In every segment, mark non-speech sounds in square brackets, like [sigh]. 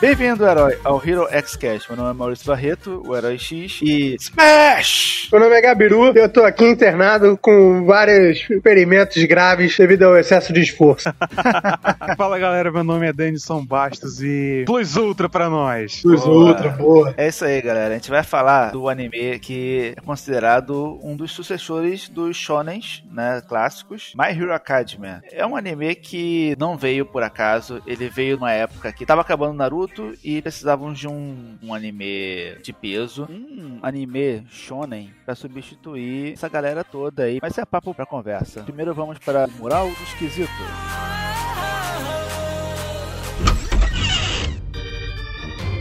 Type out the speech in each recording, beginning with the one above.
Bem-vindo, herói, ao Hero X Cast. Meu nome é Maurício Barreto, o Herói X, e Smash! Meu nome é Gabiru, eu tô aqui internado com vários experimentos graves devido ao excesso de esforço. [laughs] Fala galera, meu nome é Denison Bastos e Plus Ultra pra nós. Plus Ultra, boa. É isso aí, galera. A gente vai falar do anime que é considerado um dos sucessores dos shonens, né, clássicos, My Hero Academia. É um anime que não veio por acaso, ele veio numa época que tava acabando Naruto e precisavam de um, um anime de peso, um anime shonen para substituir essa galera toda aí. Mas é papo pra conversa. Primeiro vamos para Mural do Esquisito.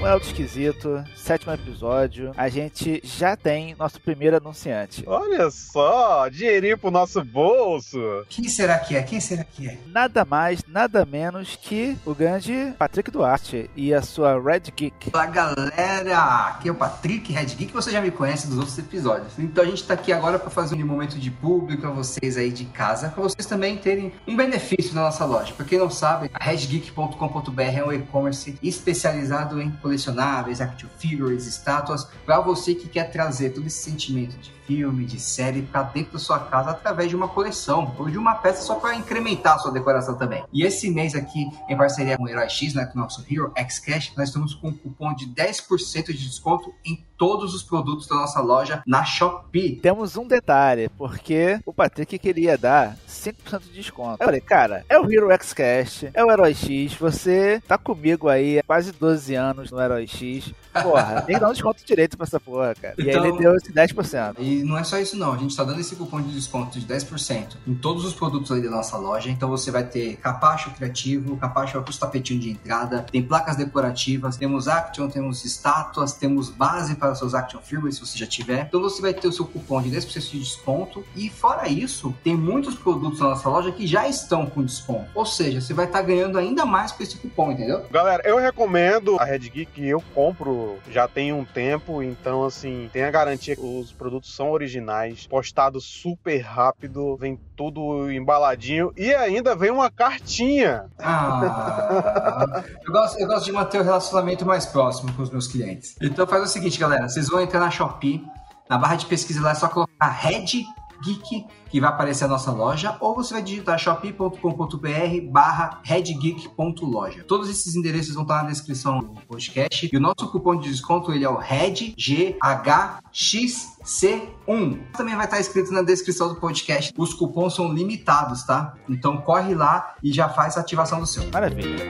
Mural do Esquisito, sétimo episódio. A gente já tem nosso primeiro anunciante. Olha só, dinheirinho pro nosso bolso. Quem será que é? Quem será que é? Nada mais, nada menos que o grande Patrick Duarte e a sua Red Geek. Fala galera, aqui é o Patrick Red Geek, você já me conhece dos outros episódios. Então a gente tá aqui agora para fazer um momento de público a vocês aí de casa, para vocês também terem um benefício na nossa loja. Pra quem não sabe, a redgeek.com.br é um e-commerce especializado em colecionáveis, action figures, estátuas, para você que quer trazer todo esse sentimento de filme, de série para dentro da sua casa através de uma coleção ou de uma peça só para incrementar a sua decoração também. E esse mês aqui, em parceria com o Herói X, né, com o nosso Hero X Cash, nós estamos com um cupom de 10% de desconto em todos os produtos da nossa loja na Shopee. Temos um detalhe, porque o Patrick queria dar 5% de desconto. Eu falei, cara, é o Hero X Cash, é o Herói X, você tá comigo aí há quase 12 anos no Herói X. Porra, [laughs] tem que dar um desconto direito pra essa porra, cara. E Então- aí ele deu esse 10%. E não é só isso não, a gente está dando esse cupom de desconto de 10% em todos os produtos aí da nossa loja. Então você vai ter capacho criativo, capacho é o tapetinho de entrada, tem placas decorativas, temos action, temos estátuas, temos base para seus action figures se você já tiver. Então você vai ter o seu cupom de 10% de desconto e fora isso, tem muitos produtos na nossa loja que já estão com desconto. Ou seja, você vai estar ganhando ainda mais com esse cupom, entendeu? Galera, eu recomendo a Red Geek, eu compro já tem um tempo, então assim, tem a garantia que os produtos são originais, postado super rápido, vem tudo embaladinho e ainda vem uma cartinha. Ah, eu, gosto, eu gosto de manter o relacionamento mais próximo com os meus clientes. Então faz o seguinte, galera. Vocês vão entrar na Shopee, na barra de pesquisa lá é só colocar Red Geek, que vai aparecer a nossa loja, ou você vai digitar shopee.com.br barra redgeek.loja. Todos esses endereços vão estar na descrição do podcast. E o nosso cupom de desconto ele é o REDGHXC1. Também vai estar escrito na descrição do podcast. Os cupons são limitados, tá? Então corre lá e já faz a ativação do seu. Maravilha.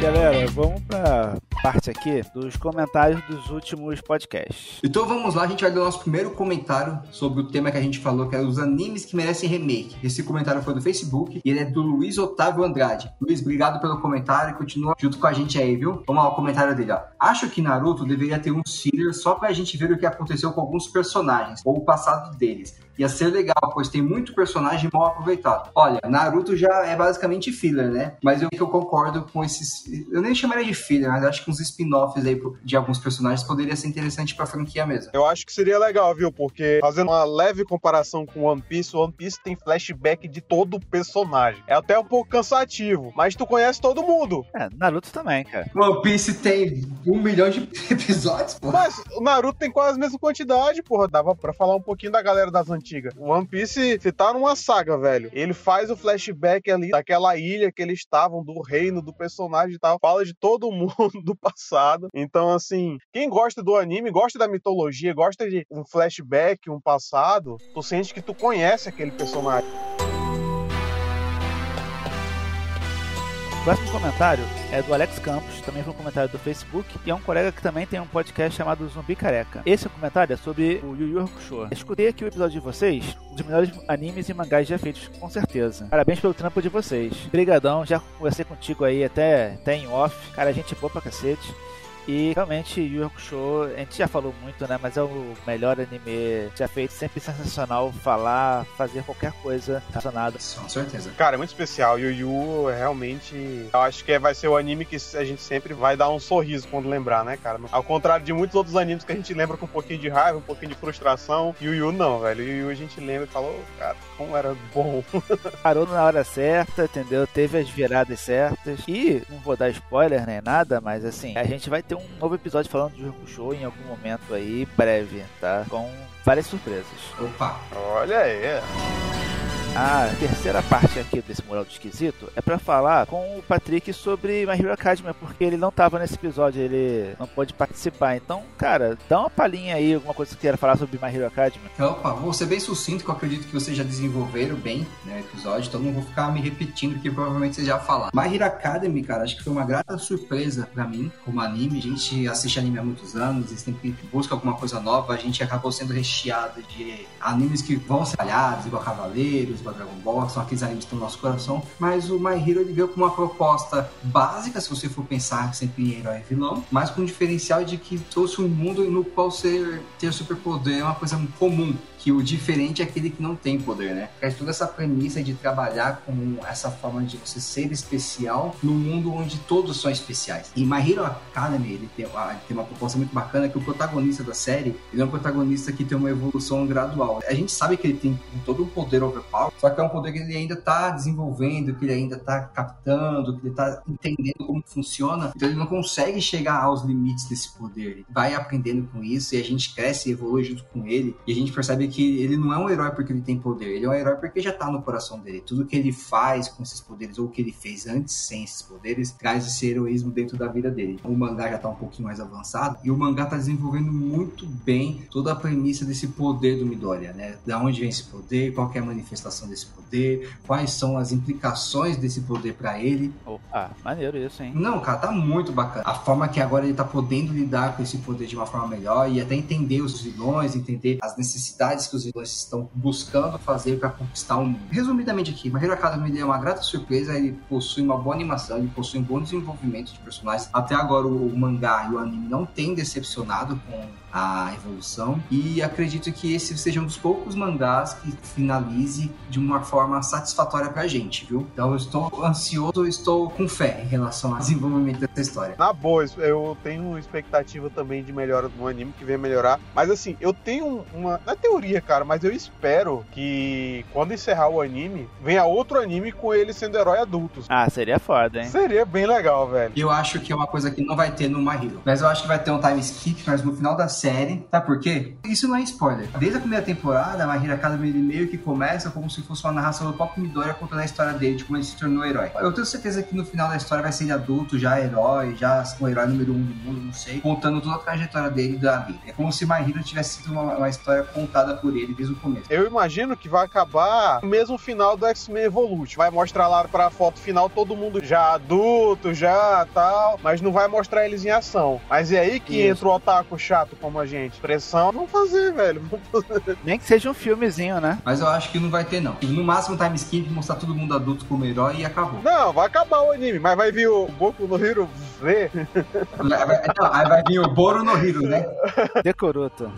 Galera, vamos pra parte aqui dos comentários dos últimos podcasts. Então vamos lá, a gente vai ler o nosso primeiro comentário sobre o tema que a gente falou, que é os animes que merecem remake. Esse comentário foi do Facebook e ele é do Luiz Otávio Andrade. Luiz, obrigado pelo comentário e continua junto com a gente aí, viu? Vamos lá, o comentário dele, ó. Acho que Naruto deveria ter um filler só pra gente ver o que aconteceu com alguns personagens, ou o passado deles. Ia ser legal, pois tem muito personagem mal aproveitado. Olha, Naruto já é basicamente filler, né? Mas eu, eu concordo com esses. Eu nem chamaria de filler, mas acho que uns spin-offs aí de alguns personagens poderia ser interessante pra franquia mesmo. Eu acho que seria legal, viu? Porque fazendo uma leve comparação com One Piece, One Piece tem flashback de todo o personagem. É até um pouco cansativo, mas tu conhece todo mundo. É, Naruto também, cara. One Piece tem um milhão de [laughs] episódios, pô. Mas o Naruto tem quase a mesma quantidade, porra. Dava pra falar um pouquinho da galera das antigas. O One Piece, se tá numa saga, velho, ele faz o flashback ali daquela ilha que eles estavam, do reino, do personagem e tal. Fala de todo [laughs] mundo do passado. Então, assim, quem gosta do anime, gosta da mitologia, gosta de um flashback, um passado, tu sente que tu conhece aquele personagem. Próximo comentário é do Alex Campos, também foi um comentário do Facebook, e é um colega que também tem um podcast chamado Zumbi Careca. Esse comentário é sobre o Yu Yu Hakusho. Escutei aqui o episódio de vocês, um dos melhores animes e mangás já feitos, com certeza. Parabéns pelo trampo de vocês. Obrigadão, já conversei contigo aí até, até em off. Cara, gente boa pra cacete. E realmente Yu Yu Hakusho, a gente já falou muito, né? Mas é o melhor anime já feito, sempre sensacional falar, fazer qualquer coisa relacionada. Com certeza. Cara, é muito especial. Yu Yu é realmente. Eu acho que vai ser o anime que a gente sempre vai dar um sorriso quando lembrar, né, cara? Ao contrário de muitos outros animes que a gente lembra com um pouquinho de raiva, um pouquinho de frustração. Yu Yu não, velho. Yu Yu a gente lembra e falou, oh, cara, como era bom. [laughs] Parou na hora certa, entendeu? Teve as viradas certas. E não vou dar spoiler nem nada, mas assim, a gente vai ter um novo episódio falando de Yu Show em algum momento aí, breve, tá? Com várias surpresas. Opa! Olha aí. A terceira parte aqui desse mural do esquisito é para falar com o Patrick sobre My Hero Academia, porque ele não tava nesse episódio, ele não pôde participar. Então, cara, dá uma palhinha aí, alguma coisa que você queira falar sobre My Hero Academia. Opa, vou ser bem sucinto, que eu acredito que vocês já desenvolveram bem né, o episódio, então não vou ficar me repetindo, que provavelmente vocês já falaram. My Hero Academy, cara, acho que foi uma grata surpresa para mim, como anime. A gente assiste anime há muitos anos, e sempre busca alguma coisa nova, a gente acabou sendo recheado de animes que vão ser falhados, igual Cavaleiros, igual Dragon Ball, são aqueles animes no nosso coração, mas o My Hero ele veio com uma proposta básica, se você for pensar sempre em herói e vilão, mas com o diferencial de que trouxe um mundo no qual ser, ter superpoder é uma coisa comum que o diferente é aquele que não tem poder, né? É toda essa premissa de trabalhar com essa forma de você ser especial no mundo onde todos são especiais. E My Hero Academy, ele tem, uma, ele tem uma proposta muito bacana que o protagonista da série, ele é um protagonista que tem uma evolução gradual. A gente sabe que ele tem todo um poder overpower, só que é um poder que ele ainda tá desenvolvendo, que ele ainda tá captando, que ele tá entendendo como funciona. Então ele não consegue chegar aos limites desse poder. Ele vai aprendendo com isso e a gente cresce e evolui junto com ele. E a gente percebe que que ele não é um herói porque ele tem poder, ele é um herói porque já tá no coração dele. Tudo que ele faz com esses poderes, ou o que ele fez antes sem esses poderes, traz esse heroísmo dentro da vida dele. O mangá já tá um pouquinho mais avançado e o mangá tá desenvolvendo muito bem toda a premissa desse poder do Midoriya, né? Da onde vem esse poder, qual é a manifestação desse poder, quais são as implicações desse poder para ele. Opa, maneiro isso, hein? Não, cara, tá muito bacana. A forma que agora ele tá podendo lidar com esse poder de uma forma melhor e até entender os vilões, entender as necessidades que os vilões estão buscando fazer para conquistar o mundo. Resumidamente aqui, My Hero Academia é uma grata surpresa, ele possui uma boa animação, ele possui um bom desenvolvimento de personagens. Até agora o mangá e o anime não tem decepcionado com a evolução. E acredito que esse seja um dos poucos mangás que finalize de uma forma satisfatória pra gente, viu? Então eu estou ansioso, estou com fé em relação ao desenvolvimento dessa história. Na boa, eu tenho expectativa também de melhora do anime que vem melhorar. Mas assim, eu tenho uma. Na teoria, cara, mas eu espero que quando encerrar o anime, venha outro anime com ele sendo herói adultos. Ah, seria foda, hein? Seria bem legal, velho. Eu acho que é uma coisa que não vai ter no My Hero. Mas eu acho que vai ter um time skip, mas no final da série série. Sabe por quê? Isso não é spoiler. Desde a primeira temporada, a My Hero Academy meio que começa como se fosse uma narração do próprio Midoriya contando a história dele, de como ele se tornou herói. Eu tenho certeza que no final da história vai ser ele adulto, já herói, já o herói número um do mundo, não sei, contando toda a trajetória dele da vida. É como se My Hero tivesse sido uma, uma história contada por ele desde o começo. Eu imagino que vai acabar no mesmo final do X-Men Evolution. Vai mostrar lá pra foto final todo mundo já adulto, já tal, mas não vai mostrar eles em ação. Mas é aí que Isso. entra o otaku chato como a gente. Pressão, vamos fazer, velho. Nem que seja um filmezinho, né? Mas eu acho que não vai ter, não. No máximo, time skip, mostrar todo mundo adulto como herói e acabou. Não, vai acabar o anime, mas vai vir o Boku no Hero V. Não, aí vai vir o Boro no Hero, né? Decoroto.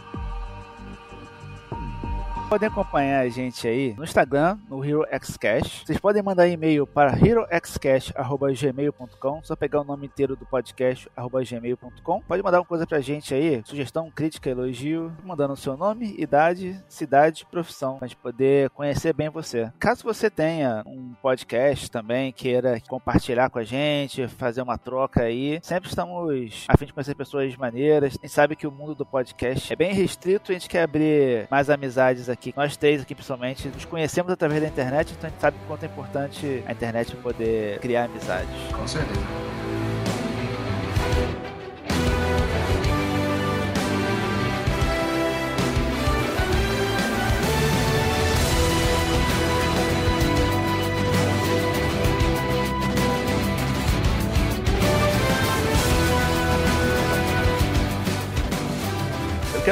Podem acompanhar a gente aí no Instagram, no HeroXCast. Vocês podem mandar e-mail para heroxcast.gmail.com. Só pegar o nome inteiro do podcast, gmail.com. Pode mandar uma coisa pra gente aí, sugestão, crítica, elogio, mandando o seu nome, idade, cidade, profissão, pra gente poder conhecer bem você. Caso você tenha um podcast também, queira compartilhar com a gente, fazer uma troca aí, sempre estamos a fim de conhecer pessoas maneiras. A gente sabe que o mundo do podcast é bem restrito, a gente quer abrir mais amizades aqui aqui, nós três aqui principalmente, nos conhecemos através da internet, então a gente sabe o quanto é importante a internet poder criar amizades. Com certeza.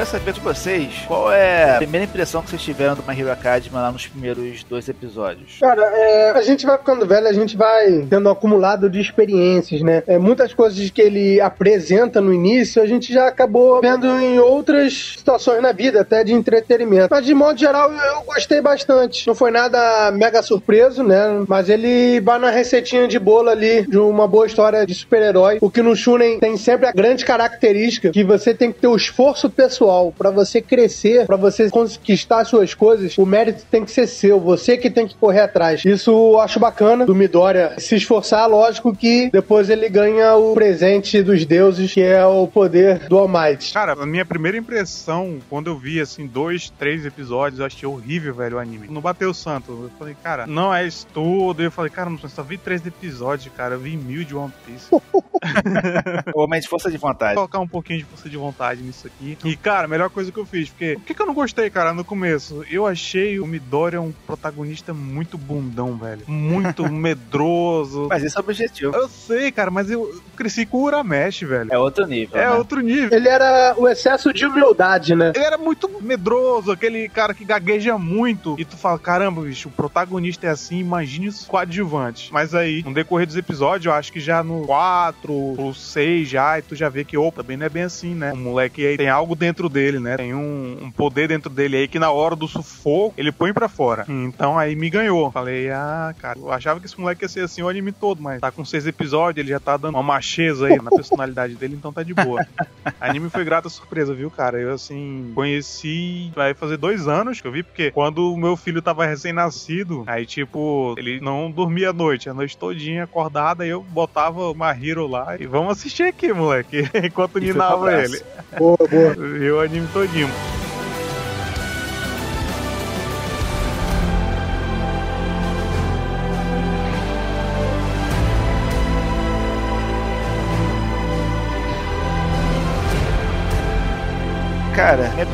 Quero saber de vocês qual é a primeira impressão que vocês tiveram do My Hero Academia lá nos primeiros dois episódios. Cara, é, a gente vai ficando velho, a gente vai tendo um acumulado de experiências, né? É, muitas coisas que ele apresenta no início, a gente já acabou vendo em outras situações na vida, até de entretenimento. Mas de modo geral, eu gostei bastante. Não foi nada mega surpreso, né? Mas ele vai na receitinha de bolo ali de uma boa história de super-herói. O que no Shunen tem sempre a grande característica que você tem que ter o esforço pessoal para você crescer, para você conquistar suas coisas. O mérito tem que ser seu, você que tem que correr atrás. Isso eu acho bacana do Midoriya se esforçar, lógico que depois ele ganha o presente dos deuses, que é o poder do All Might. Cara, a minha primeira impressão, quando eu vi, assim, dois, três episódios, eu achei horrível, velho, o anime. Não bateu o santo. Eu falei, cara, não é isso tudo. Eu falei, cara, não só vi três episódios, cara. Eu vi mil de One Piece. [laughs] Ou mais força de vontade. Vou colocar um pouquinho de força de vontade nisso aqui. E, cara, a melhor coisa que eu fiz, porque... Por que, que eu não gostei, cara, no começo? Eu achei o Midoriya um protagonista muito bundão, velho. Muito [laughs] medroso. Mas esse é o objetivo. Eu sei, cara, mas eu cresci com o Uramesh, velho. É outro nível. É né? outro nível. Ele era o excesso de humildade, né? Ele era muito medroso, aquele cara que gagueja muito. E tu fala, caramba, bicho, o protagonista é assim, imagine os coadjuvantes. Mas aí, no decorrer dos episódios, eu acho que já no 4 ou 6 já, e tu já vê que, opa, também não é bem assim, né? O moleque aí tem algo dentro dele, né? Tem um, um poder dentro dele aí que na hora do sufoco, ele põe pra fora. Então aí me ganhou. Falei, ah, cara, eu achava que esse moleque ia ser assim o anime todo, mas tá com seis episódios, ele já tá dando uma macheza aí na personalidade dele, então tá de boa. [laughs] anime foi grata surpresa, viu, cara? Eu, assim, conheci, vai fazer dois anos que eu vi, porque quando o meu filho tava recém-nascido, aí, tipo, ele não dormia à noite, a noite todinha acordada, aí eu botava uma Hero lá e vamos assistir aqui, moleque, [laughs] enquanto ninava ele. Boa, boa. Viu o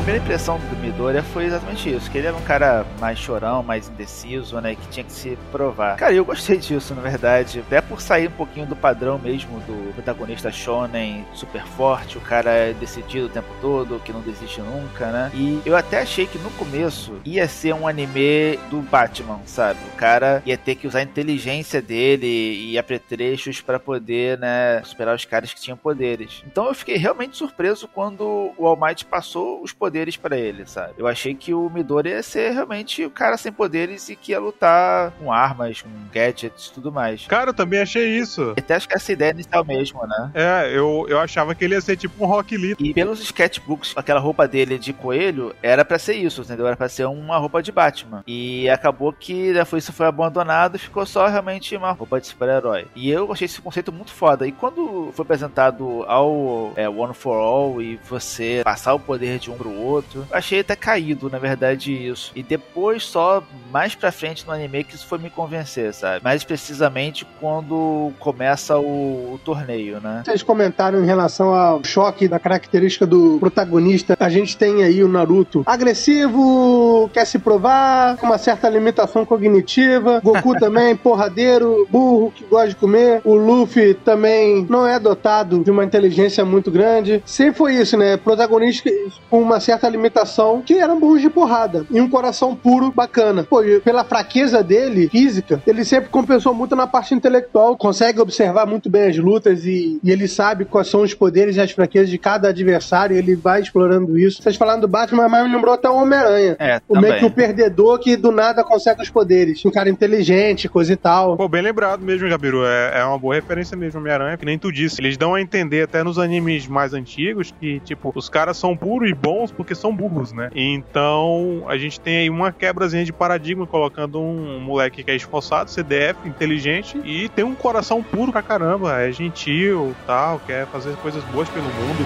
primeira impressão do Midoriya foi exatamente isso, que ele era um cara mais chorão, mais indeciso, né, que tinha que se provar. Cara, eu gostei disso, na verdade, até por sair um pouquinho do padrão mesmo do protagonista shonen super forte, o cara é decidido o tempo todo, que não desiste nunca, né? E eu até achei que no começo ia ser um anime do Batman, sabe? O cara ia ter que usar a inteligência dele e apetrechos pra poder, né, superar os caras que tinham poderes. Então eu fiquei realmente surpreso quando o All Might passou os poderes pra ele, sabe? Eu achei que o Midori ia ser realmente o cara sem poderes e que ia lutar com armas, com gadgets e tudo mais. Cara, eu também achei isso. Até acho que essa ideia inicial mesmo, né? É, eu, eu achava que ele ia ser tipo um Rock Lee. E pelos sketchbooks, aquela roupa dele de coelho era pra ser isso, entendeu? Era pra ser uma roupa de Batman. E acabou que depois isso foi abandonado e ficou só realmente uma roupa de super-herói. E eu achei esse conceito muito foda. E quando foi apresentado ao é, One for All e você passar o poder de um pro outro, eu achei até caído, na verdade, isso. E depois, só mais pra frente no anime, que isso foi me convencer, sabe? Mais precisamente quando começa o, o torneio, né? Vocês comentaram em relação ao choque da característica do protagonista. A gente tem aí o Naruto agressivo, quer se provar, com uma certa limitação cognitiva. Goku [laughs] também, porradeiro, burro, que gosta de comer. O Luffy também não é dotado de uma inteligência muito grande. Sempre foi isso, né? Protagonista com uma certa limitação, que eram burros de porrada. E um coração puro, bacana. Pô, pela fraqueza dele, física, ele sempre compensou muito na parte intelectual, consegue observar muito bem as lutas e, e ele sabe quais são os poderes e as fraquezas de cada adversário, e ele vai explorando isso. Vocês falaram do Batman, mas me lembrou até o Homem-Aranha. É, O meio que o perdedor que do nada consegue os poderes. Um cara inteligente, coisa e tal. Pô, bem lembrado mesmo, Gabiru. É, é uma boa referência mesmo, Homem-Aranha, que nem tu disse. Eles dão a entender até nos animes mais antigos que, tipo, os caras são puros e bons porque são burros, né? Então, a gente tem aí uma quebrazinha de paradigma, colocando um moleque que é esforçado, CDF, inteligente e tem um coração puro pra caramba. É gentil, tal, quer fazer coisas boas pelo mundo.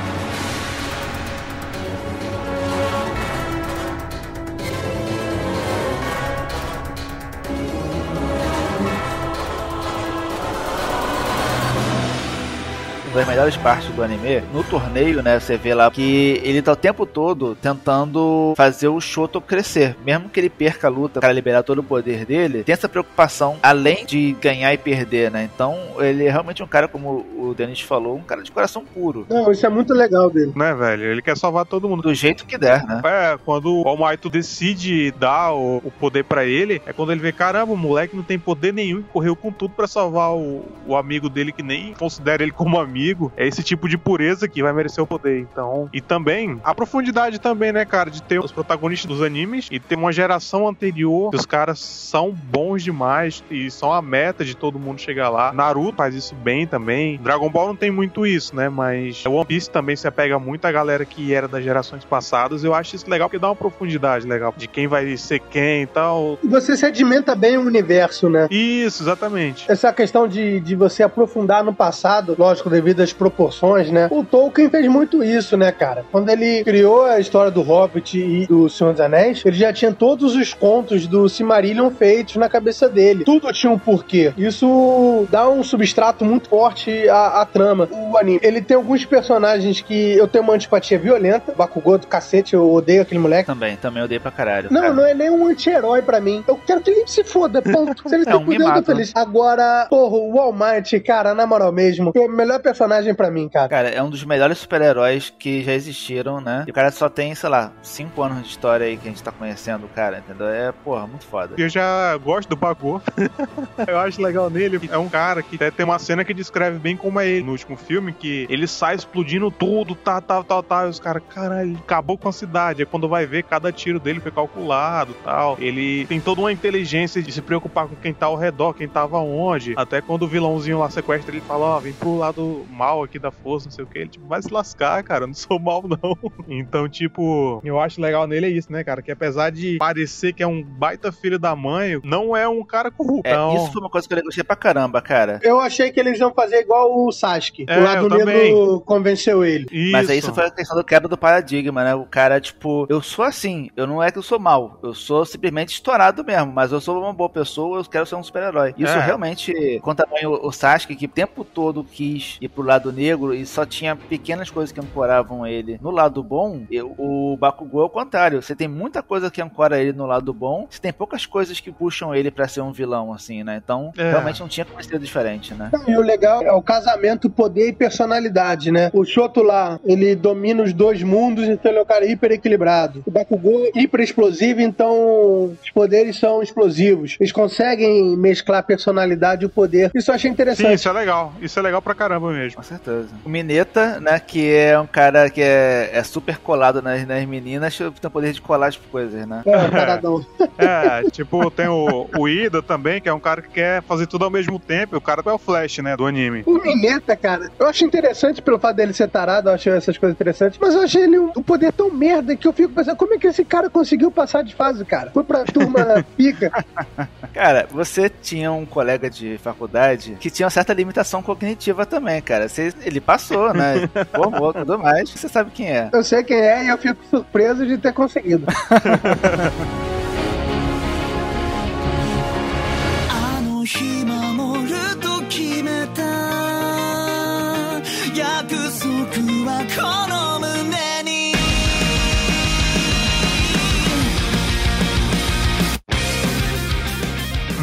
Das melhores partes do anime, no torneio, né, você vê lá que ele tá o tempo todo tentando fazer o Shoto crescer. Mesmo que ele perca a luta para liberar todo o poder dele, tem essa preocupação além de ganhar e perder, né? Então, ele é realmente um cara, como o Denis falou, um cara de coração puro. Não, isso é muito legal dele. Né, velho? Ele quer salvar todo mundo. Do jeito que der, né? É, quando o All Might decide dar o, o poder para ele, é quando ele vê, caramba, o moleque não tem poder nenhum e correu com tudo para salvar o, o amigo dele que nem considera ele como amigo. É esse tipo de pureza que vai merecer o poder. Então, e também a profundidade também, né, cara, de ter os protagonistas dos animes e ter uma geração anterior que os caras são bons demais e são a meta de todo mundo chegar lá. Naruto faz isso bem também. Dragon Ball não tem muito isso, né, mas One Piece também se apega muito à galera que era das gerações passadas. Eu acho isso legal porque dá uma profundidade legal de quem vai ser quem e tal. E você sedimenta bem o universo, né? Isso, exatamente. Essa questão de, de você aprofundar no passado, lógico, devido às proporções, né? O Tolkien fez muito isso, né, cara? Quando ele criou a história do Hobbit e do Senhor dos Anéis, ele já tinha todos os contos do Silmarillion feitos na cabeça dele. Tudo tinha um porquê. Isso dá um substrato muito forte à, à trama. O anime, ele tem alguns personagens que eu tenho uma antipatia violenta. Bakugou do cacete, eu odeio aquele moleque. Também, também odeio pra caralho. Não, cara. não é nem um anti-herói pra mim. Eu quero que ele se foda, ponto. Se ele [laughs] É se um fuder, eu tô feliz. Agora, porra, o All Might, cara, na moral mesmo, é o melhor personagem pra mim, cara. Cara, é um dos melhores super-heróis que já existiram, né? E o cara só tem, sei lá, cinco anos de história aí que a gente tá conhecendo o cara, entendeu? É, porra, muito foda. Eu já gosto do Bagô. [laughs] eu acho legal nele. É um cara que até tem uma cena que descreve bem como é ele no último filme, que ele sai explodindo tudo, tá, tal, tal, tal. E os caras, caralho, acabou com a cidade. Aí quando vai ver, cada tiro dele foi calculado tal. Ele tem toda uma inteligência de se preocupar com quem tá ao redor, quem tava onde. Até quando o vilãozinho lá sequestra, ele fala, ó, vem pro lado mal aqui da força, não sei o que. Ele, tipo, vai se lascar, cara, eu não sou mal, não. [laughs] Então, tipo, eu acho legal nele é isso, né, cara? Que apesar de parecer que é um baita filho da mãe, não é um cara corrupto. É, Então, isso foi uma coisa que eu gostei pra caramba, cara. Eu achei que eles iam fazer igual o Sasuke. É, o lado eu negro convenceu ele. isso. Mas aí isso foi a questão do quebra do paradigma, né? O cara, tipo, eu sou assim, eu não é que eu sou mal, eu sou simplesmente estourado mesmo, mas eu sou uma boa pessoa, eu quero ser um super-herói. Isso É. realmente, quanto também o, o Sasuke, que o tempo todo quis ir pro lado negro e só tinha pequenas coisas que ancoravam ele no lado bom, eu- o Bakugou é o contrário. Você tem muita coisa que ancora ele no lado bom, você tem poucas coisas que puxam ele pra ser um vilão, assim, né? Então, É. realmente não tinha como ser diferente, né? E o legal é o casamento, poder e personalidade, né? O Shoto lá, ele domina os dois mundos, então ele é um cara hiper equilibrado. O Bakugou é hiper explosivo, então os poderes são explosivos. Eles conseguem mesclar a personalidade e o poder. Isso eu achei Sim, interessante. isso é legal. Isso é legal pra caramba mesmo. Com certeza. O Mineta, né, que é um cara que é, é super colado nas, nas meninas, tem o poder de colar as coisas, né? É, [laughs] taradão. [laughs] É, tipo, tem o, o Ida também, que é um cara que quer fazer tudo ao mesmo tempo. E o cara é o Flash, né, do anime. O Mineta, cara, eu acho interessante pelo fato dele ser tarado, eu acho essas coisas interessantes, mas eu achei ele um, um poder tão merda que eu fico pensando, como é que esse cara conseguiu passar de fase, cara? Foi pra turma [laughs] pica. Cara, você tinha um colega de faculdade que tinha uma certa limitação cognitiva também, cara. Você, ele passou, né? [laughs] Formou tudo mais. Você sabe quem é. Eu sei quem é e eu fico surpreso de ter conseguido. [laughs] [laughs]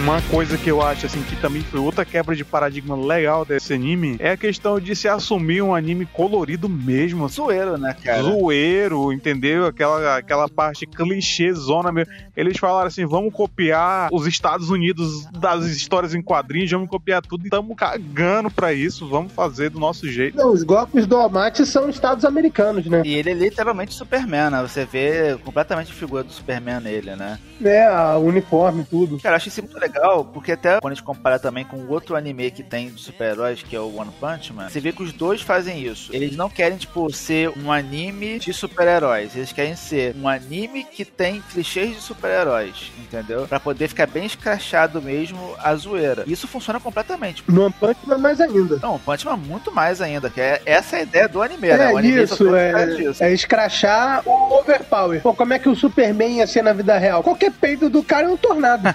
Uma coisa que eu acho, assim, que também foi outra quebra de paradigma legal desse anime é a questão de se assumir um anime colorido mesmo, Zoeiro, né, cara? zoeiro, entendeu? Aquela, aquela parte clichêzona mesmo. Eles falaram assim: vamos copiar os Estados Unidos das histórias em quadrinhos, vamos copiar tudo e estamos cagando pra isso, vamos fazer do nosso jeito. Não, os golpes do Almighty são estados americanos, né? E ele é literalmente Superman, né? Você vê completamente a figura do Superman nele, né? É, a uniforme e tudo. Cara, eu acho isso muito legal, porque até quando a gente compara também com o outro anime que tem de super-heróis, que é o One Punch Man, você vê que os dois fazem isso. Eles não querem, tipo, ser um anime de super-heróis. Eles querem ser um anime que tem clichês de super-heróis, entendeu? Pra poder ficar bem escrachado mesmo a zoeira. Isso funciona completamente. No One Punch Man mais ainda. Não, o Punch Man muito mais ainda, que é essa é a ideia do anime, né? É O anime isso, é, disso. é escrachar o overpower. Pô, como é que o Superman ia ser na vida real? Qualquer peito do cara é um tornado. [laughs]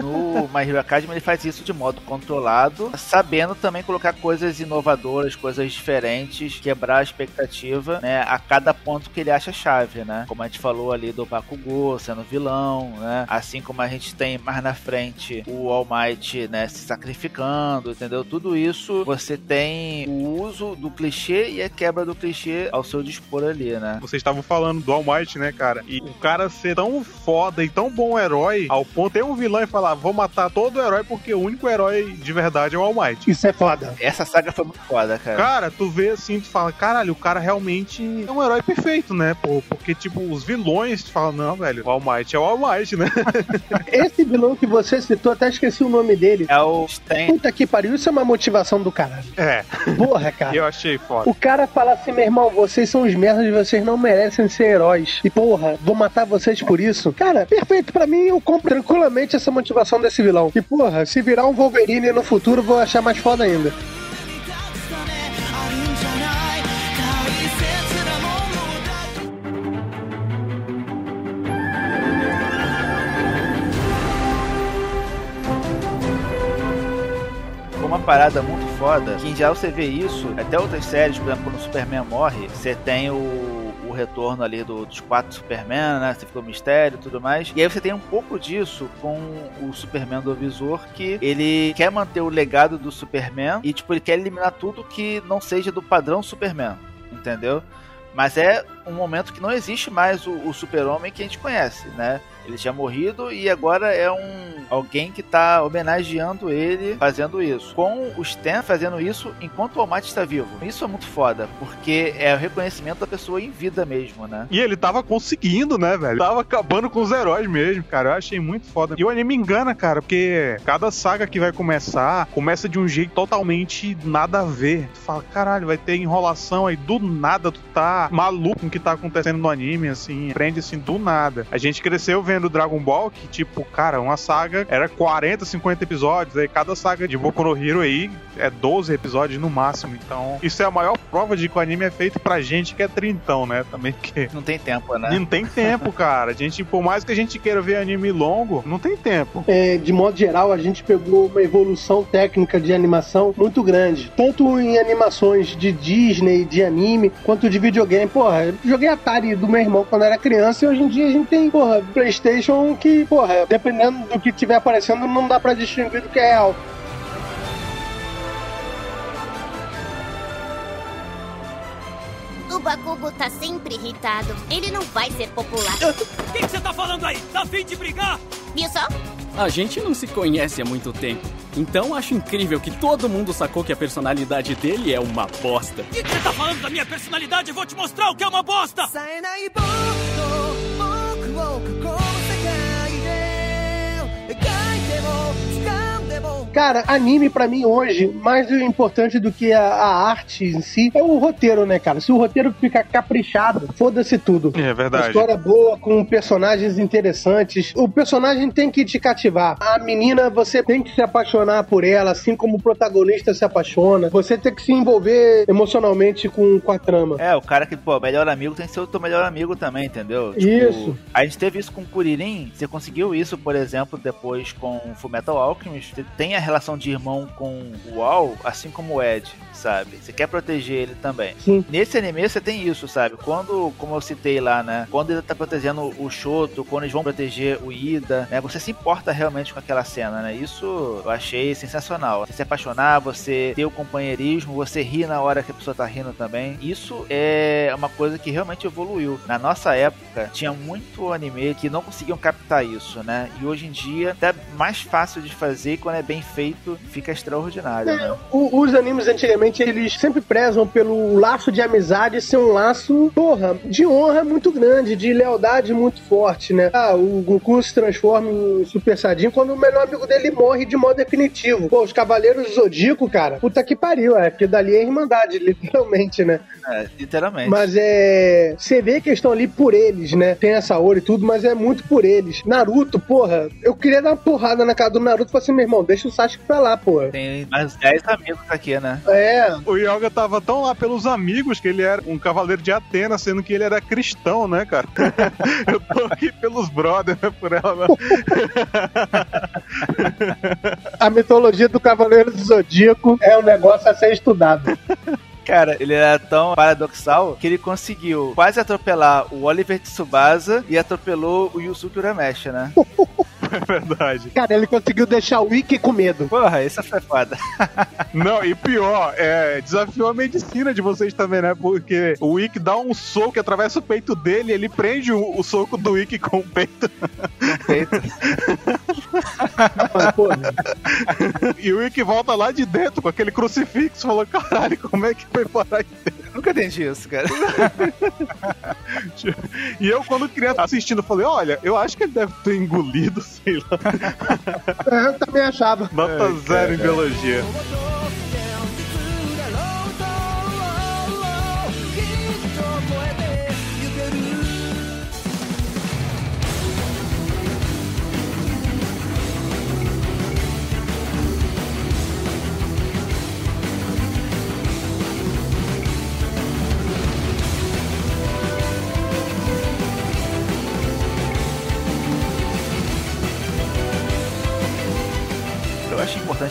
No o My Hero Academy ele faz isso de modo controlado, sabendo também colocar coisas inovadoras, coisas diferentes, quebrar a expectativa, né, a cada ponto que ele acha chave, né? Como a gente falou ali do Bakugou sendo vilão, né? Assim como a gente tem mais na frente o All Might, né, se sacrificando, entendeu? Tudo isso você tem o uso do clichê e a quebra do clichê ao seu dispor ali, né? Vocês estavam falando do All Might, né, cara? E o cara ser tão foda e tão bom herói, ao ponto de ter um vilão e falar, vou matar todo o herói porque o único herói de verdade é o All Might. Isso é foda. Essa saga foi muito foda, cara. Cara, tu vê assim, tu fala, caralho, o cara realmente é um herói perfeito, né? Pô, porque, tipo, os vilões, tu fala, não, velho, o All Might é o All Might, né? [laughs] Esse vilão que você citou, até esqueci o nome dele. É o Stan. Puta que pariu, isso é uma motivação do caralho. É, Porra, cara. eu achei foda. O cara fala assim, meu irmão, vocês são os merdas, vocês não merecem ser heróis. E porra, vou matar vocês por isso. Cara, perfeito. Pra mim, eu compro tranquilamente essa motivação desse esse vilão. E porra, se virar um Wolverine no futuro, vou achar mais foda ainda. uma parada muito foda, que em geral você vê isso, até outras séries, por exemplo, quando o Superman morre, você tem o retorno ali do- dos quatro Superman, né? Você ficou mistério e tudo mais. E aí você tem um pouco disso com o Superman do Visor, que ele quer manter o legado do Superman e, tipo, ele quer eliminar tudo que não seja do padrão Superman, entendeu? Mas é um momento que não existe mais o, o super-homem que a gente conhece, né? Ele tinha morrido e agora é um alguém que tá homenageando ele fazendo isso. Com o Stan fazendo isso enquanto o Almighty está vivo. Isso é muito foda, porque é o reconhecimento da pessoa em vida mesmo, né? E ele tava conseguindo, né, velho? Tava acabando com os heróis mesmo, cara. Eu achei muito foda. E o anime engana, cara, porque cada saga que vai começar, começa de um jeito totalmente nada a ver. Tu fala, caralho, vai ter enrolação aí do nada, tu tá maluco com o que tá acontecendo no anime, assim, prende assim do nada. A gente cresceu vendo Dragon Ball, que, tipo, cara, uma saga era 40, 50 episódios, aí cada saga de Boku no Hero aí é 12 episódios no máximo. Então, isso é a maior prova de que o anime é feito pra gente que é trintão, né? Também porque Não tem tempo, né? não tem tempo, cara. A gente, por mais que a gente queira ver anime longo, não tem tempo. É, de modo geral, a gente pegou uma evolução técnica de animação muito grande. Tanto em animações de Disney, de anime, quanto de videogame. Porra, eu joguei Atari do meu irmão quando era criança e hoje em dia a gente tem, porra, Playstation que, porra, dependendo do que tiver aparecendo, não dá pra distinguir do que é real. O Bakugo tá sempre irritado. Ele não vai ser popular. O que você tá falando aí? Tá fim de brigar? Viu só? A gente não se conhece há muito tempo. Então acho incrível que todo mundo sacou que a personalidade dele é uma bosta. O que você tá falando da minha personalidade? Eu vou te mostrar o que é uma bosta! Cara, anime pra mim hoje, mais importante do que a, a arte em si, é o roteiro, né, cara? Se o roteiro fica caprichado, foda-se tudo. É Uma verdade. história boa, com personagens interessantes. O personagem tem que te cativar. A menina, você tem que se apaixonar por ela, assim como o protagonista se apaixona. Você tem que se envolver emocionalmente com, com a trama. É, o cara que, pô, melhor amigo tem que ser o teu melhor amigo também, entendeu? Isso. A gente teve isso com o Kuririn, você conseguiu isso, por exemplo, depois com o Fullmetal Alchemist. Tem a relação de irmão com o Al, assim como o Ed, sabe? Você quer proteger ele também. Sim. Nesse anime você tem isso, sabe? Quando, como eu citei lá, né? Quando ele tá protegendo o Shoto, quando eles vão proteger o Ida, né? Você se importa realmente com aquela cena, né? Isso eu achei sensacional. Você se apaixonar, você ter o companheirismo, você rir na hora que a pessoa tá rindo também. Isso é uma coisa que realmente evoluiu. Na nossa época, tinha muito anime que não conseguiam captar isso, né? E hoje em dia, até mais fácil de fazer quando é bem feito, fica extraordinário, né? O- os animes antigamente, eles sempre prezam pelo laço de amizade ser um laço, porra, de honra muito grande, de lealdade muito forte, né? Ah, o Goku se transforma em Super Saiyajin quando o melhor amigo dele morre de modo definitivo. Pô, os Cavaleiros Zodíaco, cara, puta que pariu, é, porque dali é Irmandade, [laughs] literalmente, né? É, literalmente. Mas é. Você vê que eles estão ali por eles, né? Tem essa ouro e tudo, mas é muito por eles. Naruto, porra, eu queria dar uma porrada na cara do Naruto e falar assim, meu irmão, deixa o Sasuke pra lá, pô. Tem mais 10 amigos aqui, né? É, O Yoga tava tão lá pelos amigos que ele era um cavaleiro de Atena, sendo que ele era cristão, né, cara? [laughs] Eu tô aqui pelos brothers, né, por ela. [laughs] a mitologia do Cavaleiro do Zodíaco é um negócio a ser estudado. Cara, ele era tão paradoxal que ele conseguiu quase atropelar o Oliver Tsubasa e atropelou o Yusuke Urameshi, né? [laughs] [laughs] É verdade. Cara, ele conseguiu deixar o Ikki com medo. Porra, isso foi foda. Não, e pior, é, desafiou a medicina de vocês também, né? Porque o Wick dá um soco que atravessa o peito dele, ele prende o, o soco do Wick com o peito. [laughs] E o Wick volta lá de dentro com aquele crucifixo. Falou, caralho, como é que foi parar aí dentro? Nunca entendi isso, cara. [laughs] E eu, quando criança assistindo, falei, olha, eu acho que ele deve ter engolido, sei lá. é, eu também achava. Nota zero em biologia.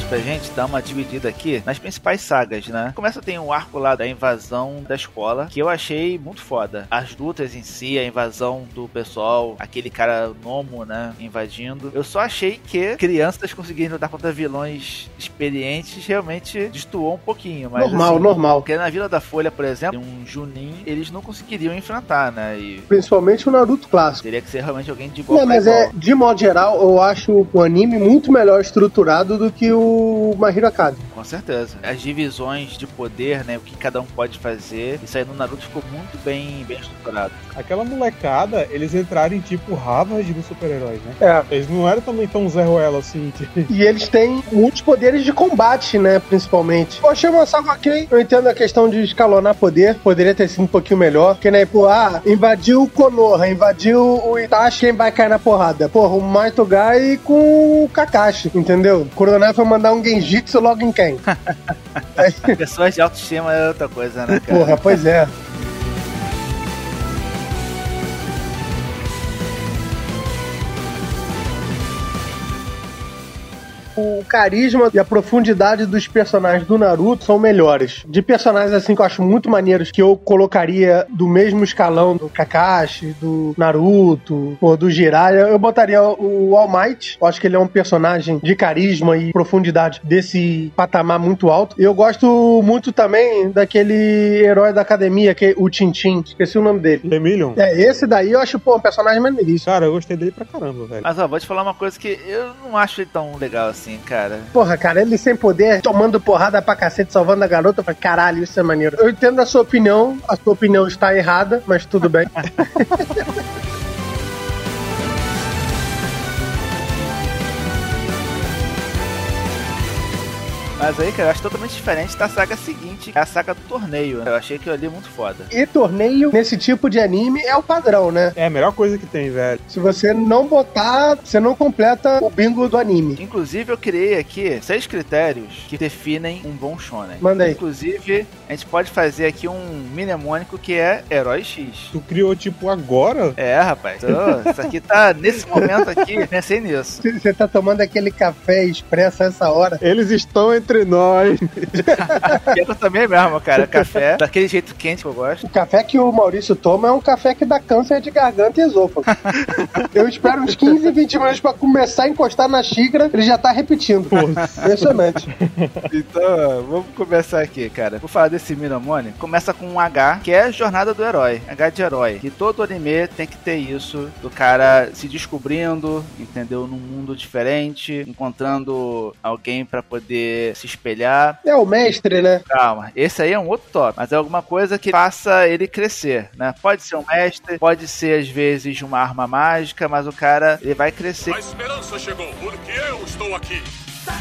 Pra gente dar uma dividida aqui nas principais sagas, né? Começa tem um arco lá da invasão da escola, que eu achei muito foda. As lutas em si, a invasão do pessoal, aquele cara Nomo, né, invadindo. Eu só achei que crianças conseguindo lutar contra vilões experientes realmente destoou um pouquinho, mas normal, assim, normal. porque na Vila da Folha, por exemplo, um Junin, eles não conseguiriam enfrentar, né? E Principalmente o Naruto clássico. teria que ser realmente alguém de igual Não, mas igual. é, de modo geral, eu acho o anime muito melhor estruturado do que o My Hero Academy. Com certeza. As divisões de poder, né? O que cada um pode fazer. Isso aí no Naruto ficou muito bem, bem estruturado. Aquela molecada, eles entraram em tipo Harvard dos super-heróis, né? É. Eles não eram também tão Zé Ruela assim. que- [laughs] E eles têm muitos poderes de combate, né? Principalmente. Eu achei uma saga ok. Eu entendo a questão de escalonar poder. Poderia ter sido um pouquinho melhor. Porque, né, pô, ah, invadiu o Konoha, invadiu o Itachi, quem vai cair na porrada? Porra, o Maito Gai com o Kakashi, entendeu? O Coronel foi mandar um Genjitsu logo em quem? [laughs] Pessoas de autoestima é outra coisa, né, cara? Porra, pois é. Carisma e a profundidade dos personagens do Naruto são melhores. De personagens assim que eu acho muito maneiros, que eu colocaria do mesmo escalão do Kakashi, do Naruto, ou do Jiraiya, eu botaria o All Might. Eu acho que ele é um personagem de carisma e profundidade desse patamar muito alto. E eu gosto muito também daquele herói da academia, que é o Tintin. Esqueci o nome dele. Emilion? É, esse daí eu acho, pô, um personagem maneiríssimo. Cara, eu gostei dele pra caramba, velho. Mas ó, vou te falar uma coisa que eu não acho ele tão legal assim, cara. Porra, cara, ele sem poder, tomando porrada pra cacete, salvando a garota. Eu falei, caralho, isso é maneiro. Eu entendo a sua opinião, a sua opinião está errada, mas tudo bem. [laughs] Mas aí, cara, eu acho totalmente diferente da saga seguinte, que é a saga do torneio. né? Eu achei aquilo ali muito foda. E torneio nesse tipo de anime é o padrão, né? É a melhor coisa que tem, velho. Se você não botar, você não completa o bingo do anime. Inclusive, eu criei aqui seis critérios que definem um bom shonen. Manda aí. Inclusive, a gente pode fazer aqui um mnemônico que é Herói X. Tu criou, tipo, agora? É, rapaz. Tô- isso aqui tá nesse momento aqui, pensei nisso. Você tá tomando aquele café expresso a essa hora. Eles estão entre nós. [laughs] E eu também mesmo, cara. Café, daquele jeito quente que eu gosto. O café que o Maurício toma é um café que dá câncer de garganta e esôfago. [laughs] Eu espero uns 15, 20 minutos pra começar a encostar na xícara, ele já tá repetindo. Impressionante. Então, vamos começar aqui, cara. Vou falar desse mnemônico. Começa com um H, que é a jornada do herói. H de herói. Que todo anime tem que ter isso. Do cara se descobrindo, entendeu? Num mundo diferente, encontrando alguém pra poder se espelhar. É o mestre, né? Calma, esse aí é um outro top, mas é alguma coisa que faça ele crescer, né? Pode ser um mestre, pode ser às vezes uma arma mágica, mas o cara ele vai crescer. A esperança chegou, porque eu estou aqui.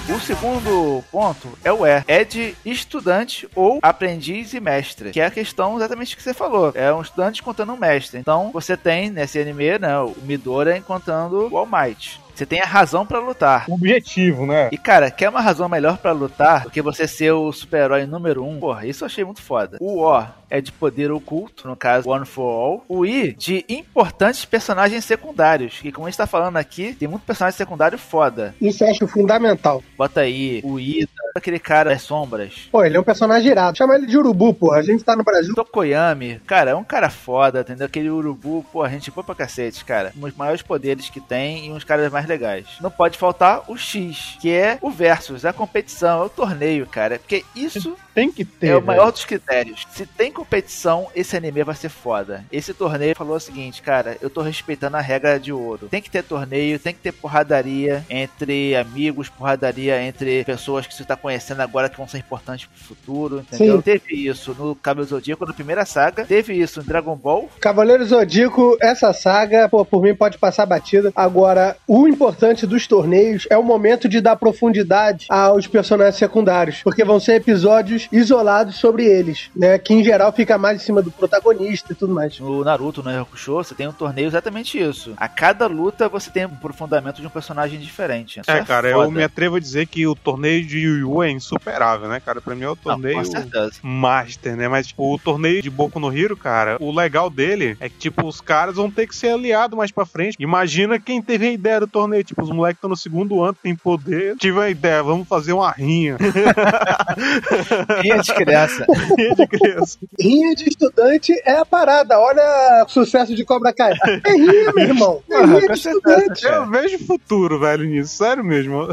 O segundo ponto é o E. É de estudante ou aprendiz e mestre. Que é a questão exatamente que você falou. É um estudante encontrando um mestre. Então você tem nesse anime, né, o Midora encontrando o All Might. Você tem a razão pra lutar. O objetivo, né? E cara, quer uma razão melhor pra lutar do que você ser o super-herói número um? Porra, isso eu achei muito foda. O O é de poder oculto, no caso One for All. O I de importantes personagens secundários, que como a gente tá falando aqui, tem muito personagem secundário foda. Isso eu acho fundamental. Bota aí o Ida, aquele cara das sombras. Pô, ele é um personagem irado. Chama ele de urubu, porra. A gente tá no Brasil. Tokoyami, cara, é um cara foda, entendeu? Aquele urubu, pô, a gente pô pra cacete, cara. Um dos maiores poderes que tem e uns caras mais legais. Não pode faltar o X, que é o versus, a competição, é o torneio, cara. Porque isso Tem que ter. é o maior dos critérios. Se tem competição, esse anime vai ser foda. Esse torneio falou o seguinte, cara, eu tô respeitando a regra de ouro. Tem que ter torneio, tem que ter porradaria entre amigos, porradaria entre pessoas que você tá conhecendo agora que vão ser importantes pro futuro, entendeu? Sim. Teve isso no Cabelo Zodíaco, na primeira saga. Teve isso em Dragon Ball. Cavaleiro Zodíaco, essa saga, pô, por mim pode passar batida. Agora, o importante dos torneios é o momento de dar profundidade aos personagens secundários, porque vão ser episódios isolados sobre eles, né? Que em geral fica mais em cima do protagonista e tudo mais. No Naruto, no Hakusho, você tem um torneio exatamente isso. A cada luta você tem um aprofundamento de um personagem diferente. Isso É, cara, eu foda. me atrevo a dizer que o torneio de Yu Yu é insuperável, né, cara? Pra mim é o Não, torneio com certeza. master, né? Mas tipo, o torneio de Boku no Hero, cara, o legal dele é que, tipo, os caras vão ter que ser aliados mais pra frente. Imagina quem teve a ideia do torneio. Tipo, os moleques estão no segundo ano, tem poder. Tive a ideia, vamos fazer uma rinha. [laughs] Rinha de criança. [laughs] rinha de criança. Rinha de estudante é a parada. Olha o sucesso de Cobra Kai. É rinha, meu irmão. É rinha de certeza, estudante. Eu vejo futuro, velho, nisso. Sério mesmo.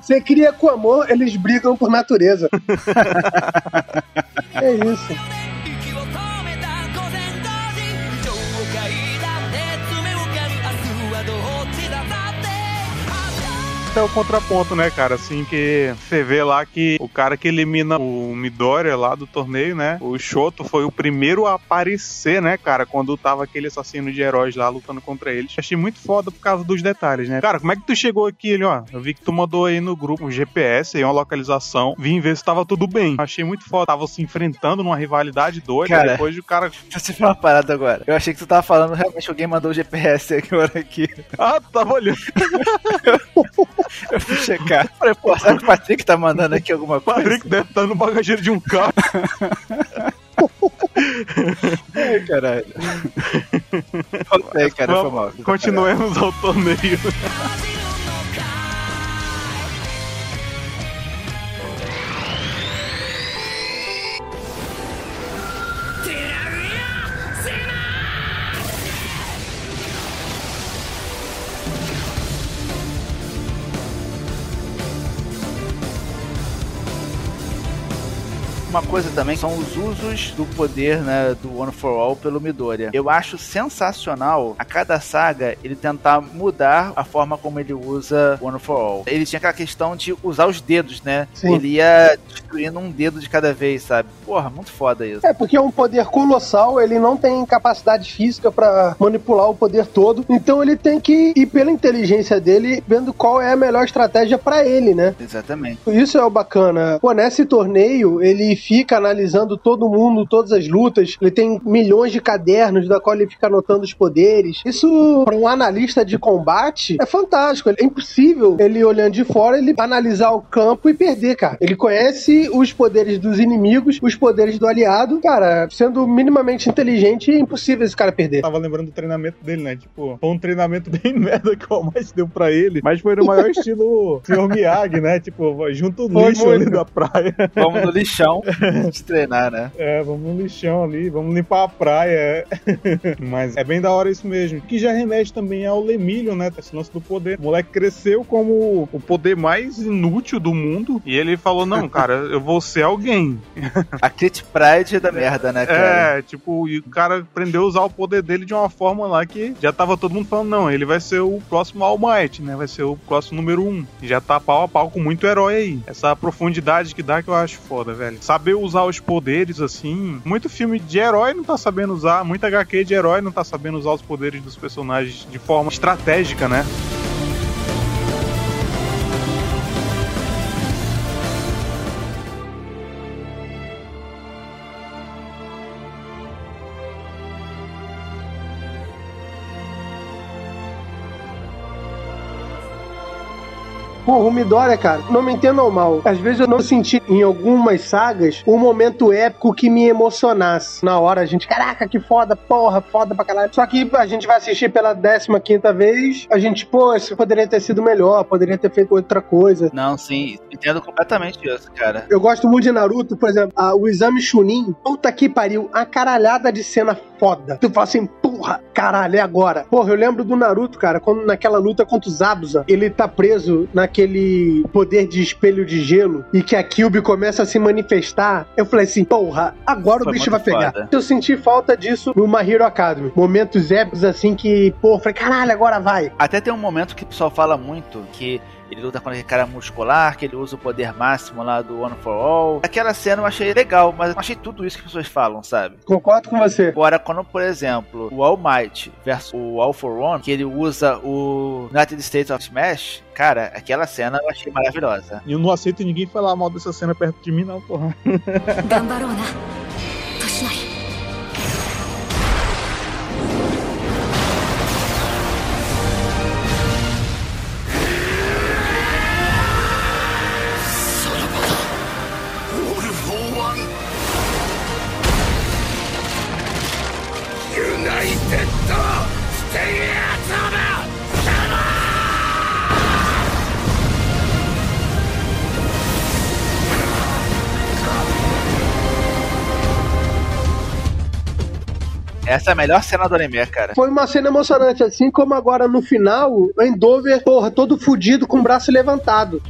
Você cria com amor, eles brigam por natureza. [laughs] é isso. É o contraponto, né, cara? Assim, que você vê lá que o cara que elimina o Midoriya lá do torneio, né? O Shoto foi o primeiro a aparecer, né, cara? Quando tava aquele assassino de heróis lá lutando contra eles. Achei muito foda por causa dos detalhes, né? Cara, como é que tu chegou aqui? Ele, ó, eu vi que tu mandou aí no grupo um GPS aí, uma localização. Vim ver se tava tudo bem. Achei muito foda. Tava se enfrentando numa rivalidade doida. Cara. Depois o cara. Te falar uma parada agora. Eu achei que tu tava falando, realmente alguém mandou o GPS [laughs] agora aqui. Ah, tu tava olhando. [laughs] Eu fui checar. Falei, pô, será que o Patrick tá mandando aqui alguma O coisa? Patrick deve estar no bagageiro de um carro. [laughs] Ai, caralho. Volta aí, cara, foi mal. Continuemos ao torneio. [laughs] Uma coisa também são os usos do poder, né, do One for All pelo Midoriya. Eu acho sensacional a cada saga ele tentar mudar a forma como ele usa One for All. Ele tinha aquela questão de usar os dedos, né? Sim. Ele ia destruindo um dedo de cada vez, sabe? Porra, muito foda isso. É, porque é um poder colossal, ele não tem capacidade física pra manipular o poder todo, então ele tem que ir pela inteligência dele, vendo qual é a melhor estratégia pra ele, né? Exatamente. Isso é o bacana. Pô, nesse torneio, ele fica analisando todo mundo, todas as lutas. Ele tem milhões de cadernos da qual ele fica anotando os poderes. Isso, para um analista de combate, é fantástico. É impossível ele, olhando de fora, ele analisar o campo e perder, cara. Ele conhece os poderes dos inimigos, os poderes do aliado. Cara, sendo minimamente inteligente, é impossível esse cara perder. Tava lembrando do treinamento dele, né? Tipo, foi um treinamento [laughs] bem merda que o Almighty deu pra ele, mas foi no maior [laughs] estilo Sr. Miyagi, né? Tipo, junto o lixo ali da praia. Vamos no lixão [laughs] [laughs] de treinar, né? É, vamos no lixão ali, vamos limpar a praia. [laughs] Mas é bem da hora isso mesmo. Que já remete também ao Lemillion, né? Esse lance do poder. O moleque cresceu como o poder mais inútil do mundo. E ele falou: Não, cara, eu vou ser alguém. [laughs] A Kit Pride é da merda, né, cara? É, tipo, e o cara aprendeu a usar o poder dele de uma forma lá que já tava todo mundo falando, não, ele vai ser o próximo All Might, né? Vai ser o próximo número um. E já tá pau a pau com muito herói aí. Essa profundidade que dá que eu acho foda, velho. Saber usar os poderes, assim. Muito filme de herói não tá sabendo usar, muita HQ de herói não tá sabendo usar os poderes dos personagens de forma estratégica, né? Porra, o Midoriya, cara, não me entendam mal. Às vezes eu não senti em algumas sagas um momento épico que me emocionasse. Na hora a gente, caraca, que foda, porra, foda pra caralho. Só que a gente vai assistir pela 15 quinta vez, a gente, pô, isso poderia ter sido melhor, poderia ter feito outra coisa. Não, sim, entendo completamente isso, cara. Eu gosto muito de Naruto, por exemplo, a- o exame Chunin, puta que pariu, a caralhada de cena foda. Tu fala assim, porra, caralho, é agora. Porra, eu lembro do Naruto, cara, quando naquela luta contra o Zabuza, ele tá preso naquele poder de espelho de gelo e que a Kyuubi começa a se manifestar. Eu falei assim, porra, agora Foi o bicho vai pegar. foda. Eu senti falta disso no My Hero Academy. Momentos épicos assim que, porra, falei, caralho, agora vai. Até tem um momento que o pessoal fala muito que ele luta com aquele cara muscular, que ele usa o poder máximo lá do One for All. Aquela cena eu achei legal, mas achei tudo isso que as pessoas falam, sabe? Concordo com você. Agora, quando, por exemplo, o All Might versus o All for One, que ele usa o United States of Smash, cara, aquela cena eu achei maravilhosa. E eu não aceito ninguém falar mal dessa cena perto de mim, não, porra. 頑 Essa é a melhor cena do anime, cara. Foi uma cena emocionante, assim como agora no final, o Endover, porra, todo fudido com o braço levantado.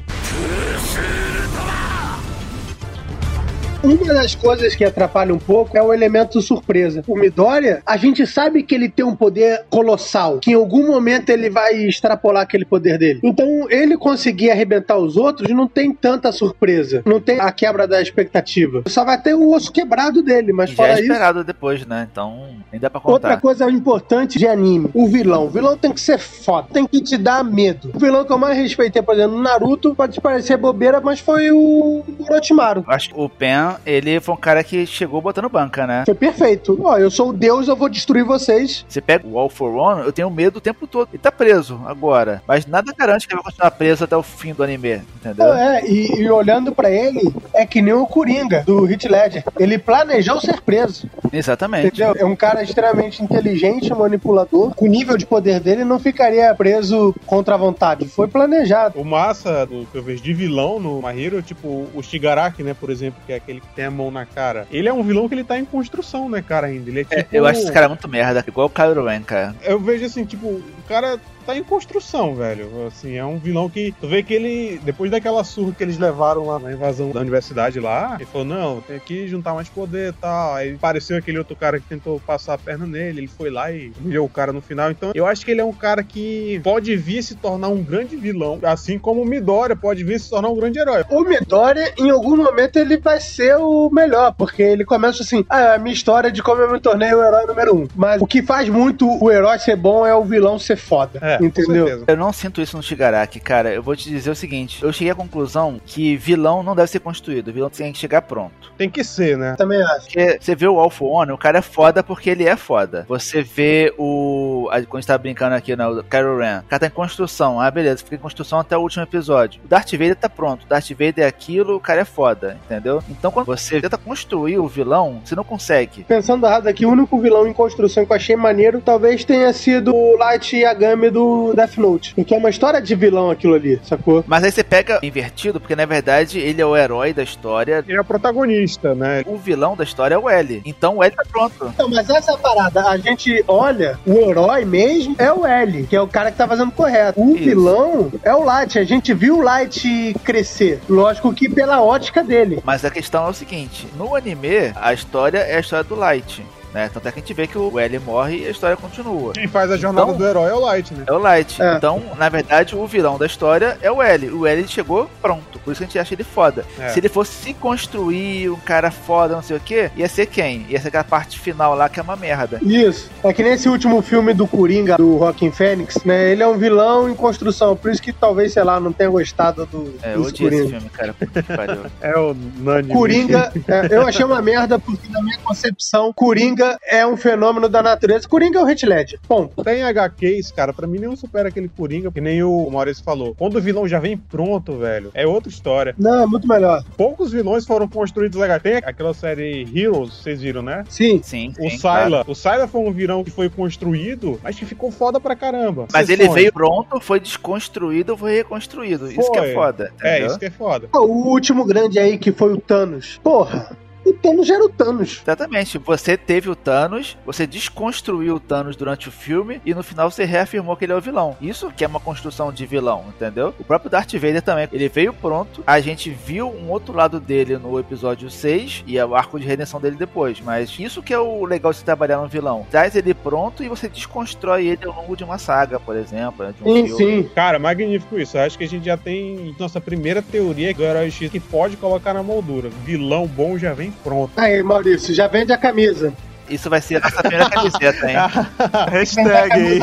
Uma das coisas que atrapalha um pouco é o elemento surpresa. O Midoriya, a gente sabe que ele tem um poder colossal, que em algum momento ele vai extrapolar aquele poder dele. Então, ele conseguir arrebentar os outros não tem tanta surpresa. Não tem a quebra da expectativa. Só vai ter o osso quebrado dele, mas já fora é isso... esperado depois, né? Então, nem dá pra Outra contar. coisa importante de anime, o vilão. O vilão tem que ser foda, tem que te dar medo. O vilão que eu mais respeitei, por exemplo, no Naruto, pode parecer bobeira, mas foi o Orochimaru. Acho que o Pen, ele foi um cara que chegou botando banca, né? Foi perfeito. Ó, eu sou o Deus, eu vou destruir vocês. Você pega o All for One, eu tenho medo o tempo todo. Ele tá preso agora. Mas nada garante que ele vai continuar preso até o fim do anime, entendeu? É, e, e olhando pra ele, é que nem o Coringa, do Hit Ledger. Ele planejou ser preso, Exatamente. entendeu? É um cara extremamente inteligente, manipulador. Com o nível de poder dele, não ficaria preso contra a vontade. Foi planejado. O massa do que eu vejo de vilão no Mahiro, tipo o Shigaraki, né, por exemplo, que é aquele que tem a mão na cara. Ele é um vilão que ele tá em construção, né, cara, ainda. Ele é tipo. É, eu acho esse cara muito merda, igual o Kylo Ren, cara. Eu vejo assim, tipo, o cara tá em construção, velho. Assim, é um vilão que. Tu vê que ele, depois daquela surra que eles levaram lá na invasão da universidade lá, ele falou: não, tem que juntar mais poder e tal. Aí apareceu aquele outro cara que tentou passar a perna nele, ele foi lá e humilhou o cara no final. Então, eu acho que ele é um cara que pode vir se tornar um grande vilão, assim como o Midoriya pode vir se tornar um grande herói. O Midoriya, em algum momento, ele vai ser o melhor, porque ele começa assim, ah, é a minha história de como eu me tornei o herói número um. Mas o que faz muito o herói ser bom é o vilão ser foda, É, com entendeu? Eu não sinto isso no Shigaraki, cara. Eu vou te dizer o seguinte: eu cheguei à conclusão que vilão não deve ser construído, vilão tem que chegar pronto. Tem que ser, né? Também acho. Porque você vê o Alpha One, o cara é foda porque ele é foda. Você vê o. Quando a gente tá brincando aqui, né? O Kylo Ren. O cara tá em construção. Ah, beleza, fica em construção até o último episódio. O Darth Vader tá pronto. O Darth Vader é aquilo, o cara é foda, entendeu? Então quando você tenta construir o vilão, você não consegue. Pensando errado aqui, o único vilão em construção que eu achei maneiro talvez tenha sido o Light Yagami do Death Note. Porque é uma história de vilão aquilo ali, sacou? Mas aí você pega invertido, porque na verdade ele é o herói da história. Ele é o protagonista, né? O vilão da história é o L. Então o L tá pronto. Então, mas essa é a parada. A gente olha, o herói mesmo é o L, que é o cara que tá fazendo correto. O Isso. vilão é o Light. A gente viu o Light crescer. Lógico que pela ótica dele. Mas a questão é o seguinte: no anime, a história é a história do Light. Né? Tanto é que a gente vê que o L morre e a história continua. Quem faz a jornada Então- do herói é o Light, né? É o Light. É. Então, na verdade, o vilão da história é o L. O L chegou pronto. Por isso que a gente acha ele foda. É. Se ele fosse se construir um cara foda, não sei o que, ia ser quem? Ia ser aquela parte final lá que é uma merda. Isso. É que nesse último filme do Coringa, do Rockin' Fênix, né? Ele é um vilão em construção. Por isso que talvez, sei lá, não tenha gostado do, É, eu odiei esse Coringa. filme, cara. Puta que pariu. [laughs] É o Nani. Coringa, é, eu achei uma merda porque na minha concepção, Coringa Coringa é um fenômeno da natureza. Coringa é o Heath Ledger. Ponto. Tem HQs, cara, pra mim nenhum supera aquele Coringa, que nem o Maurício falou. Quando o vilão já vem pronto, velho, é outra história. Não, é muito melhor. Poucos vilões foram construídos legal. Tem aquela série Heroes, vocês viram, né? Sim. Sim, O sim, Syla. claro. O Syla foi um vilão que foi construído, mas que ficou foda pra caramba. Mas ele veio pronto, foi desconstruído, foi reconstruído. Isso que é Foi. foda. É, entendeu? isso que é foda. O último grande aí que foi o Thanos. Porra, o Thanos já era o Thanos. Exatamente. Você teve o Thanos, você desconstruiu o Thanos durante o filme e no final você reafirmou que ele é o vilão. Isso que é uma construção de vilão, entendeu? O próprio Darth Vader também. Ele veio pronto, a gente viu um outro lado dele no episódio 6 e é o arco de redenção dele depois. Mas isso que é o legal de se trabalhar no vilão. Traz ele pronto e você desconstrói ele ao longo de uma saga, por exemplo, né, de um Sim, filme. sim. Cara, magnífico isso. Eu acho que a gente já tem nossa primeira teoria do herói X que pode colocar na moldura. Vilão bom já vem pronto. Aí, Maurício, já vende a camisa. Isso vai ser a nossa primeira camiseta, hein? [laughs] Hashtag aí.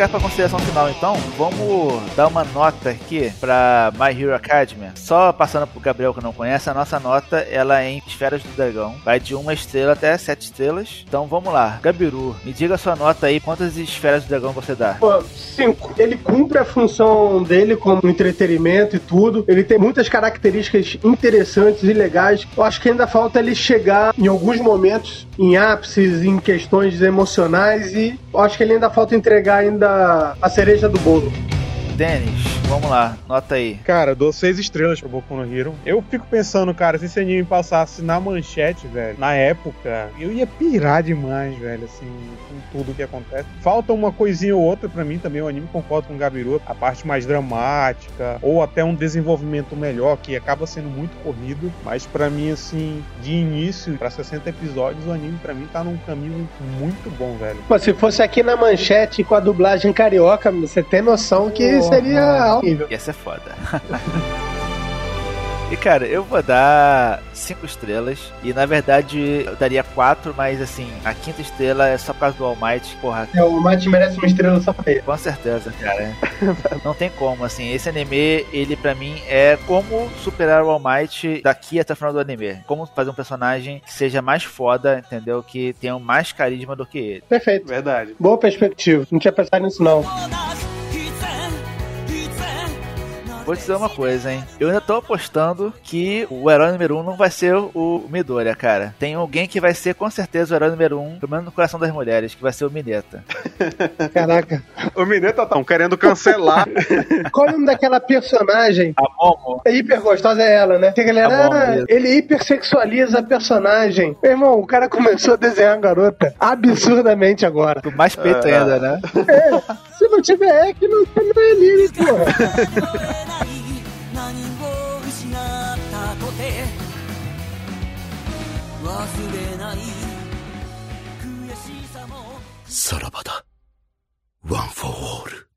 Chegar pra consideração final então. Vamos dar uma nota aqui pra My Hero Academia. Só passando pro Gabriel que não conhece, a nossa nota ela é em esferas do dragão. Vai de uma estrela até sete estrelas. Então vamos lá. Gabiru, me diga a sua nota aí. Quantas esferas do dragão você dá? Pô, cinco. Ele cumpre a função dele como entretenimento e tudo. Ele tem muitas características interessantes e legais. Eu acho que ainda falta ele chegar em alguns momentos em ápices, em questões emocionais e eu acho que ele ainda falta entregar ainda a cereja do bolo. Denis, vamos lá. Nota aí. Cara, eu dou seis estrelas pro Boku no Hero. Eu fico pensando, cara, se esse anime passasse na manchete, velho, na época, eu ia pirar demais, velho, assim, com tudo que acontece. Falta uma coisinha ou outra pra mim também, o anime concordo com o Gabiru, a parte mais dramática, ou até um desenvolvimento melhor, que acaba sendo muito corrido, mas pra mim, assim, de início, pra 60 episódios, o anime pra mim tá num caminho muito bom, velho. Pô, se fosse aqui na manchete com a dublagem carioca, você tem noção que Porra. Seria nível. Ia ser foda. [laughs] E cara, eu vou dar cinco estrelas. E na verdade eu daria quatro, mas assim, a quinta estrela é só por causa do All Might. Porra, É, O Mate merece uma estrela só pra ele. Com certeza, cara. [laughs] Não tem como, assim. Esse anime, ele pra mim é como superar o All Might daqui até o final do anime. Como fazer um personagem que seja mais foda, entendeu? Que tenha mais carisma do que ele. Perfeito. Verdade. Boa perspectiva. Não tinha pensado nisso, não. Vou te dizer uma coisa, hein? Eu ainda tô apostando que o herói número um não vai ser o Midoriya, cara. Tem alguém que vai ser com certeza o herói número um, pelo menos no coração das mulheres, que vai ser o Mineta. [laughs] Caraca. O Mineta tá querendo cancelar. [laughs] Qual é o nome daquela personagem? A Momo. É hiper gostosa é ela, né? Tem a galera, ah, beleza. ele hipersexualiza a personagem. Meu irmão, o cara começou a desenhar a garota absurdamente agora. Com mais peito ainda, né? É, se não tiver é que não, não é anime, porra. [laughs] さらばだ。ワン・フォー・オール。